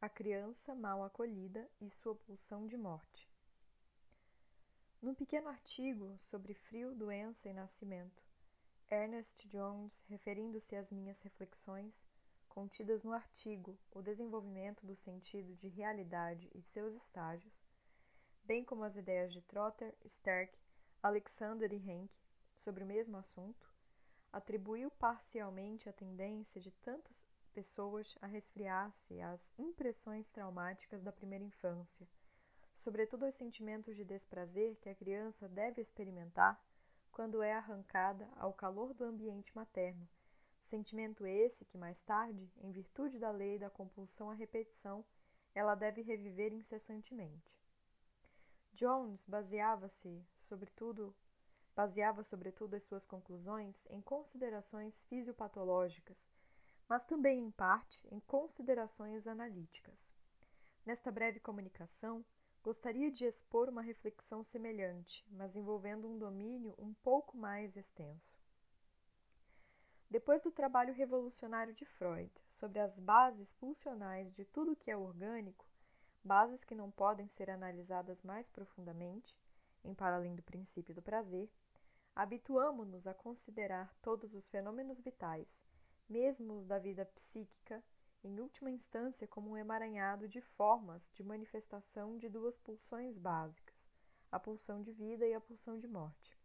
A criança mal acolhida e sua pulsão de morte. Num pequeno artigo sobre frio, doença e nascimento, Ernest Jones, referindo-se às minhas reflexões, contidas no artigo O Desenvolvimento do Sentido de Realidade e seus Estágios, bem como as ideias de Trotter, Sterk, Alexander e Henke sobre o mesmo assunto, atribuiu parcialmente a tendência de tantas pessoas a resfriar-se às impressões traumáticas da primeira infância, sobretudo aos sentimentos de desprazer que a criança deve experimentar quando é arrancada ao calor do ambiente materno, sentimento esse que mais tarde, em virtude da lei da compulsão à repetição, ela deve reviver incessantemente. Jones baseava-se, sobretudo, baseava sobretudo as suas conclusões em considerações fisiopatológicas, mas também em parte em considerações analíticas. Nesta breve comunicação, gostaria de expor uma reflexão semelhante, mas envolvendo um domínio um pouco mais extenso. Depois do trabalho revolucionário de Freud sobre as bases pulsionais de tudo que é orgânico, bases que não podem ser analisadas mais profundamente, em paralelo do princípio do prazer, habituamo-nos a considerar todos os fenômenos vitais, mesmo da vida psíquica, em última instância como um emaranhado de formas de manifestação de duas pulsões básicas, a pulsão de vida e a pulsão de morte.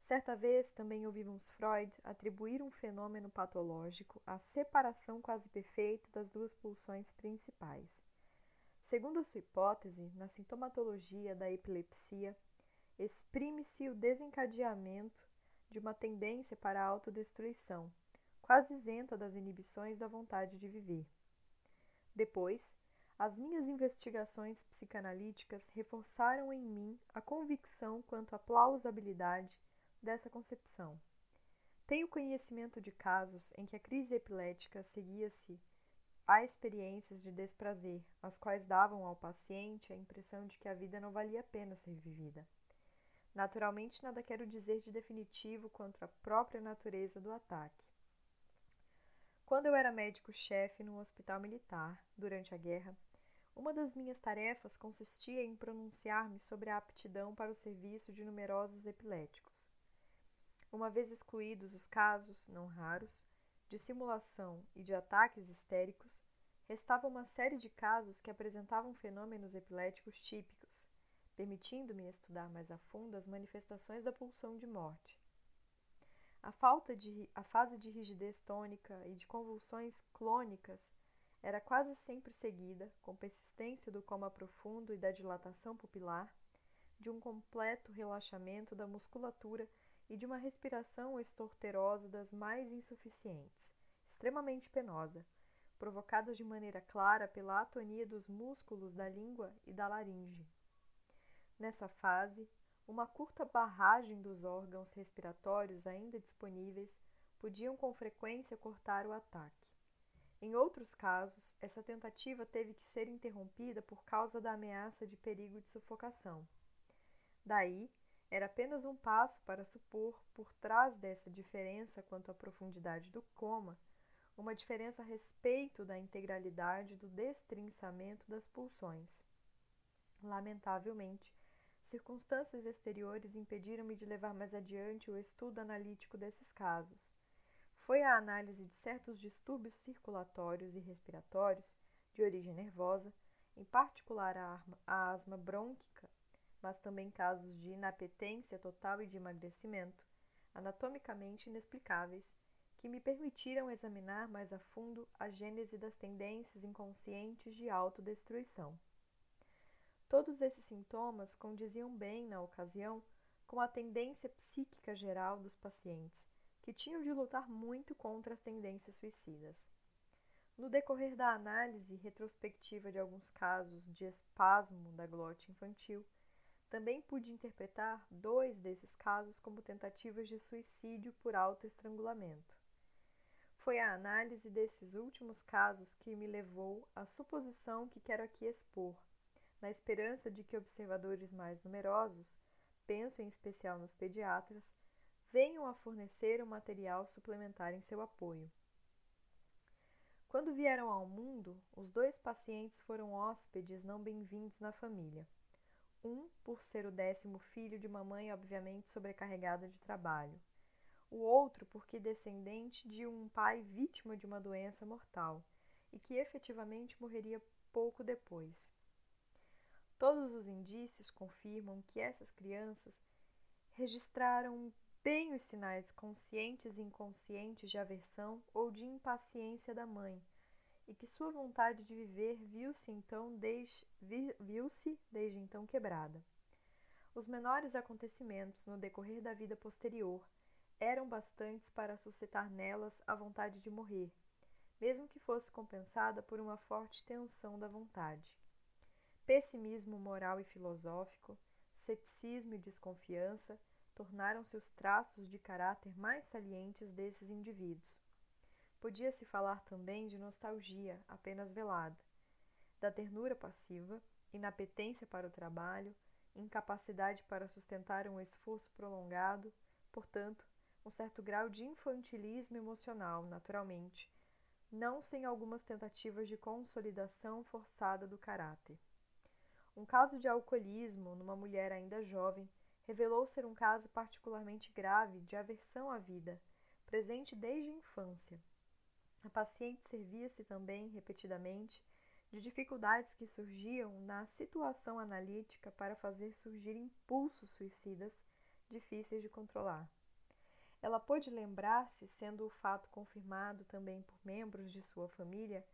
Certa vez também ouvimos Freud atribuir um fenômeno patológico à separação quase perfeita das duas pulsões principais. Segundo a sua hipótese, na sintomatologia da epilepsia, exprime-se o desencadeamento de uma tendência para a autodestruição, quase isenta das inibições da vontade de viver. Depois, as minhas investigações psicanalíticas reforçaram em mim a convicção quanto à plausibilidade dessa concepção. Tenho conhecimento de casos em que a crise epilética seguia-se a experiências de desprazer, as quais davam ao paciente a impressão de que a vida não valia a pena ser vivida. Naturalmente, nada quero dizer de definitivo quanto à própria natureza do ataque. Quando eu era médico-chefe num hospital militar, durante a guerra, uma das minhas tarefas consistia em pronunciar-me sobre a aptidão para o serviço de numerosos epiléticos. Uma vez excluídos os casos, não raros, de simulação e de ataques histéricos, restava uma série de casos que apresentavam fenômenos epiléticos típicos, permitindo-me estudar mais a fundo as manifestações da pulsão de morte. A falta de a fase de rigidez tônica e de convulsões clônicas era quase sempre seguida, com persistência do coma profundo e da dilatação pupilar, de um completo relaxamento da musculatura e de uma respiração estorterosa das mais insuficientes, extremamente penosa, provocadas de maneira clara pela atonia dos músculos da língua e da laringe. Nessa fase, uma curta barragem dos órgãos respiratórios ainda disponíveis podiam com frequência cortar o ataque. Em outros casos, essa tentativa teve que ser interrompida por causa da ameaça de perigo de sufocação. Daí, era apenas um passo para supor, por trás dessa diferença quanto à profundidade do coma, uma diferença a respeito da integralidade do destrinçamento das pulsões. Lamentavelmente, circunstâncias exteriores impediram-me de levar mais adiante o estudo analítico desses casos. Foi a análise de certos distúrbios circulatórios e respiratórios de origem nervosa, em particular a asma brônquica, mas também casos de inapetência total e de emagrecimento, anatomicamente inexplicáveis, que me permitiram examinar mais a fundo a gênese das tendências inconscientes de autodestruição. Todos esses sintomas condiziam bem, na ocasião, com a tendência psíquica geral dos pacientes, que tinham de lutar muito contra as tendências suicidas. No decorrer da análise retrospectiva de alguns casos de espasmo da glote infantil, também pude interpretar dois desses casos como tentativas de suicídio por autoestrangulamento. Foi a análise desses últimos casos que me levou à suposição que quero aqui expor, na esperança de que observadores mais numerosos, penso em especial nos pediatras, venham a fornecer um material suplementar em seu apoio. Quando vieram ao mundo, os dois pacientes foram hóspedes não bem-vindos na família. Um, por ser o décimo filho de uma mãe obviamente sobrecarregada de trabalho. O outro, porque descendente de um pai vítima de uma doença mortal e que efetivamente morreria pouco depois. Todos os indícios confirmam que essas crianças registraram bem os sinais conscientes e inconscientes de aversão ou de impaciência da mãe, e que sua vontade de viver viu-se então desde, viu-se desde então quebrada. Os menores acontecimentos no decorrer da vida posterior eram bastantes para suscitar nelas a vontade de morrer, mesmo que fosse compensada por uma forte tensão da vontade. Pessimismo moral e filosófico, ceticismo e desconfiança, tornaram-se os traços de caráter mais salientes desses indivíduos. Podia-se falar também de nostalgia apenas velada, da ternura passiva, inapetência para o trabalho, incapacidade para sustentar um esforço prolongado, portanto, um certo grau de infantilismo emocional, naturalmente, não sem algumas tentativas de consolidação forçada do caráter. Um caso de alcoolismo numa mulher ainda jovem revelou ser um caso particularmente grave de aversão à vida, presente desde a infância. A paciente servia-se também, repetidamente, de dificuldades que surgiam na situação analítica para fazer surgir impulsos suicidas difíceis de controlar. Ela pôde lembrar-se, sendo o fato confirmado também por membros de sua família,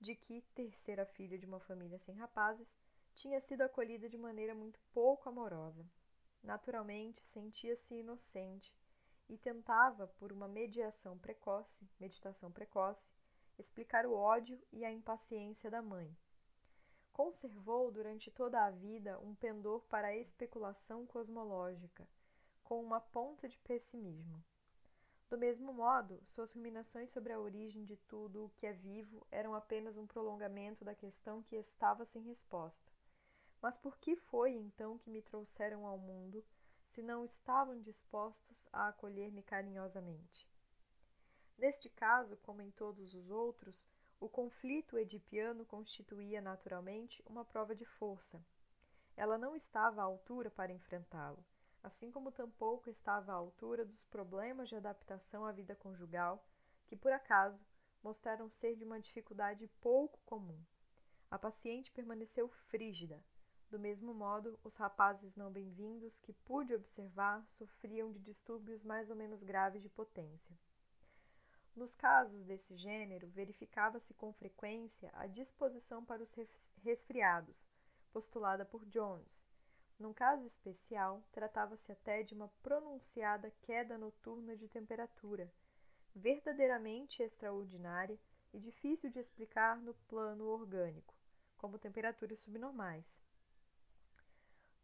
de que, terceira filha de uma família sem rapazes, tinha sido acolhida de maneira muito pouco amorosa. Naturalmente, sentia-se inocente e tentava, por uma mediação precoce, meditação precoce, explicar o ódio e a impaciência da mãe. Conservou durante toda a vida um pendor para a especulação cosmológica, com uma ponta de pessimismo. Do mesmo modo, suas ruminações sobre a origem de tudo o que é vivo eram apenas um prolongamento da questão que estava sem resposta. Mas por que foi então que me trouxeram ao mundo, se não estavam dispostos a acolher-me carinhosamente? Neste caso, como em todos os outros, o conflito edipiano constituía naturalmente uma prova de força. Ela não estava à altura para enfrentá-lo, assim como tampouco estava à altura dos problemas de adaptação à vida conjugal, que por acaso mostraram ser de uma dificuldade pouco comum. A paciente permaneceu frígida, do mesmo modo, os rapazes não bem-vindos que pude observar sofriam de distúrbios mais ou menos graves de potência. Nos casos desse gênero, verificava-se com frequência a disposição para os resfriados, postulada por Jones. Num caso especial, tratava-se até de uma pronunciada queda noturna de temperatura, verdadeiramente extraordinária e difícil de explicar no plano orgânico, como temperaturas subnormais.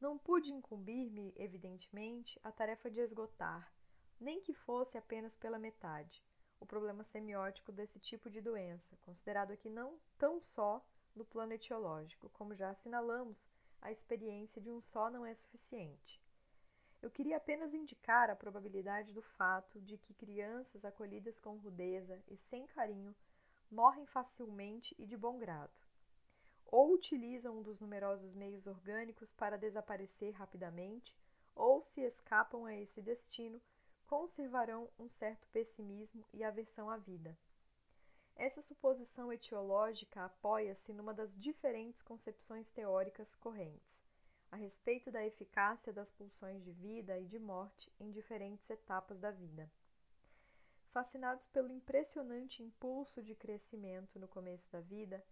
Não pude incumbir-me, evidentemente, a tarefa de esgotar, nem que fosse apenas pela metade, o problema semiótico desse tipo de doença, considerado aqui não tão só no plano etiológico, como já assinalamos, a experiência de um só não é suficiente. Eu queria apenas indicar a probabilidade do fato de que crianças acolhidas com rudeza e sem carinho morrem facilmente e de bom grado ou utilizam um dos numerosos meios orgânicos para desaparecer rapidamente, ou se escapam a esse destino, conservarão um certo pessimismo e aversão à vida. Essa suposição etiológica apoia-se numa das diferentes concepções teóricas correntes, a respeito da eficácia das pulsões de vida e de morte em diferentes etapas da vida. Fascinados pelo impressionante impulso de crescimento no começo da vida,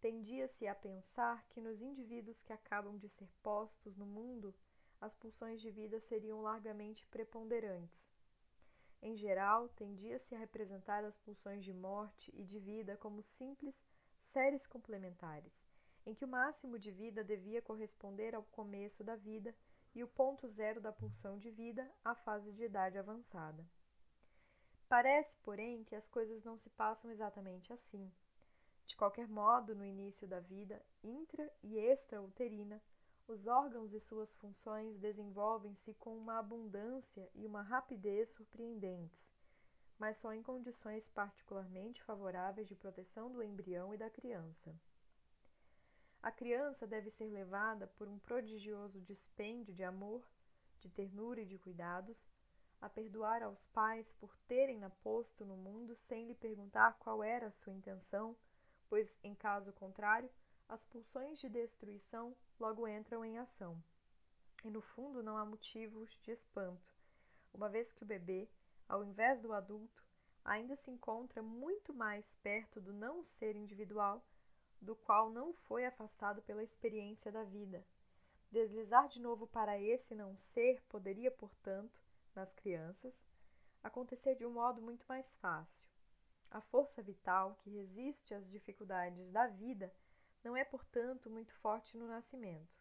tendia-se a pensar que nos indivíduos que acabam de ser postos no mundo, as pulsões de vida seriam largamente preponderantes. Em geral, tendia-se a representar as pulsões de morte e de vida como simples séries complementares, em que o máximo de vida devia corresponder ao começo da vida e o ponto zero da pulsão de vida à fase de idade avançada. Parece, porém, que as coisas não se passam exatamente assim. De qualquer modo, no início da vida intra e extrauterina, os órgãos e suas funções desenvolvem-se com uma abundância e uma rapidez surpreendentes, mas só em condições particularmente favoráveis de proteção do embrião e da criança. A criança deve ser levada por um prodigioso dispêndio de amor, de ternura e de cuidados, a perdoar aos pais por terem-na posto no mundo sem lhe perguntar qual era a sua intenção, pois, em caso contrário, as pulsões de destruição logo entram em ação. E no fundo não há motivos de espanto, uma vez que o bebê, ao invés do adulto, ainda se encontra muito mais perto do não ser individual, do qual não foi afastado pela experiência da vida. Deslizar de novo para esse não ser poderia, portanto, nas crianças, acontecer de um modo muito mais fácil. A força vital que resiste às dificuldades da vida não é, portanto, muito forte no nascimento.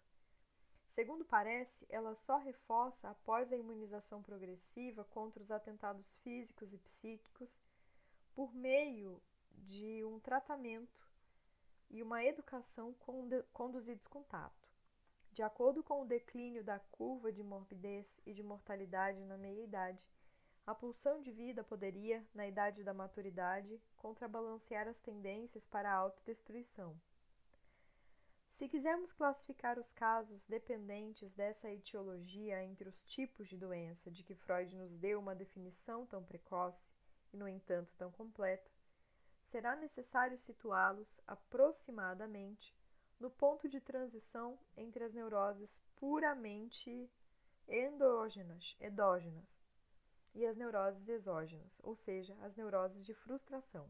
Segundo parece, ela só reforça após a imunização progressiva contra os atentados físicos e psíquicos por meio de um tratamento e uma educação conduzidos com tato. De acordo com o declínio da curva de morbidez e de mortalidade na meia-idade, a pulsão de vida poderia, na idade da maturidade, contrabalancear as tendências para a autodestruição. Se quisermos classificar os casos dependentes dessa etiologia entre os tipos de doença de que Freud nos deu uma definição tão precoce e, no entanto, tão completa, será necessário situá-los aproximadamente no ponto de transição entre as neuroses puramente endógenas, endógenas e as neuroses exógenas, ou seja, as neuroses de frustração.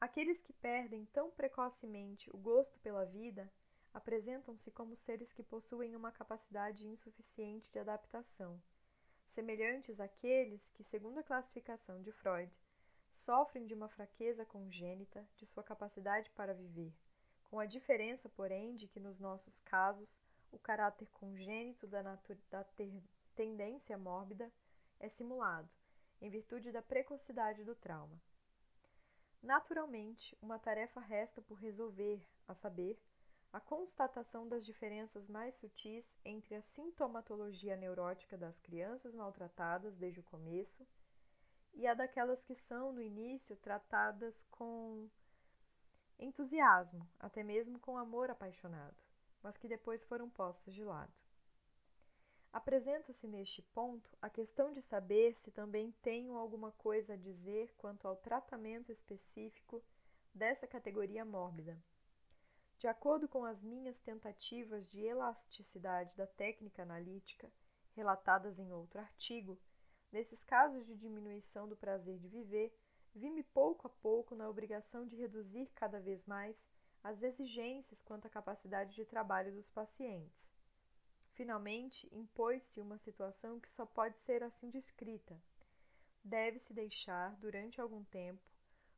Aqueles que perdem tão precocemente o gosto pela vida apresentam-se como seres que possuem uma capacidade insuficiente de adaptação, semelhantes àqueles que, segundo a classificação de Freud, sofrem de uma fraqueza congênita de sua capacidade para viver, com a diferença, porém, de que nos nossos casos o caráter congênito da, da tendência mórbida é simulado, em virtude da precocidade do trauma. Naturalmente, uma tarefa resta por resolver, a saber, a constatação das diferenças mais sutis entre a sintomatologia neurótica das crianças maltratadas desde o começo e a daquelas que são, no início, tratadas com entusiasmo, até mesmo com amor apaixonado, mas que depois foram postas de lado. Apresenta-se neste ponto a questão de saber se também tenho alguma coisa a dizer quanto ao tratamento específico dessa categoria mórbida. De acordo com as minhas tentativas de elasticidade da técnica analítica, relatadas em outro artigo, nesses casos de diminuição do prazer de viver, vi-me pouco a pouco na obrigação de reduzir cada vez mais as exigências quanto à capacidade de trabalho dos pacientes Finalmente, impôs-se uma situação que só pode ser assim descrita. Deve-se deixar, durante algum tempo,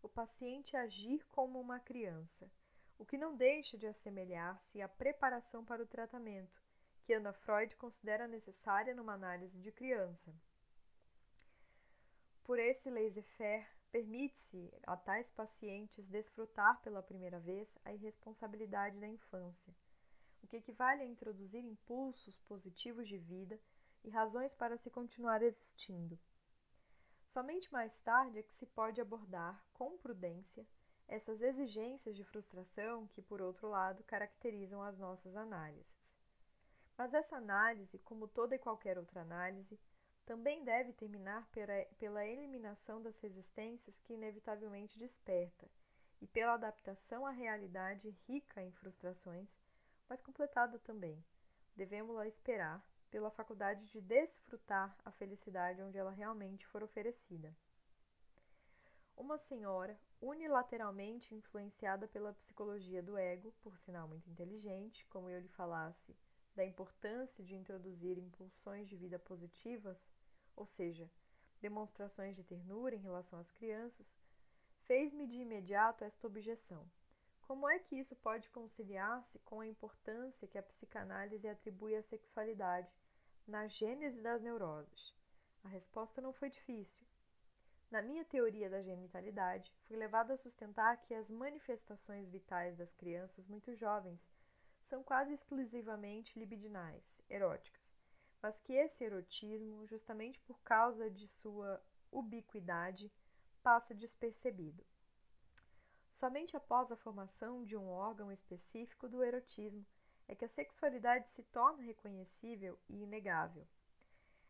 o paciente agir como uma criança, o que não deixa de assemelhar-se à preparação para o tratamento, que Ana Freud considera necessária numa análise de criança. Por esse laissez-faire, permite-se a tais pacientes desfrutar pela primeira vez a irresponsabilidade da infância o que equivale a introduzir impulsos positivos de vida e razões para se continuar existindo. Somente mais tarde é que se pode abordar, com prudência, essas exigências de frustração que, por outro lado, caracterizam as nossas análises. Mas essa análise, como toda e qualquer outra análise, também deve terminar pela eliminação das resistências que inevitavelmente desperta e pela adaptação à realidade rica em frustrações mas completada também. Devemos-la esperar pela faculdade de desfrutar a felicidade onde ela realmente for oferecida. Uma senhora, unilateralmente influenciada pela psicologia do ego, por sinal muito inteligente, como eu lhe falasse da importância de introduzir impulsões de vida positivas, ou seja, demonstrações de ternura em relação às crianças, fez-me de imediato esta objeção. Como é que isso pode conciliar-se com a importância que a psicanálise atribui à sexualidade na gênese das neuroses? A resposta não foi difícil. Na minha teoria da genitalidade, fui levado a sustentar que as manifestações vitais das crianças muito jovens são quase exclusivamente libidinais, eróticas, mas que esse erotismo, justamente por causa de sua ubiquidade passa despercebido. Somente após a formação de um órgão específico do erotismo é que a sexualidade se torna reconhecível e inegável.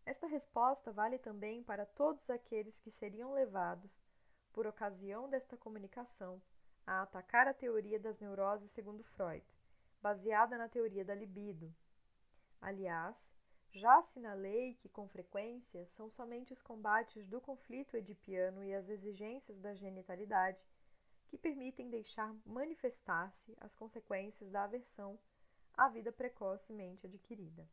Esta resposta vale também para todos aqueles que seriam levados, por ocasião desta comunicação, a atacar a teoria das neuroses segundo Freud, baseada na teoria da libido. Aliás, já assinalei que, com frequência, são somente os combates do conflito edipiano e as exigências da genitalidade que permitem deixar manifestar-se as consequências da aversão à vida precocemente adquirida.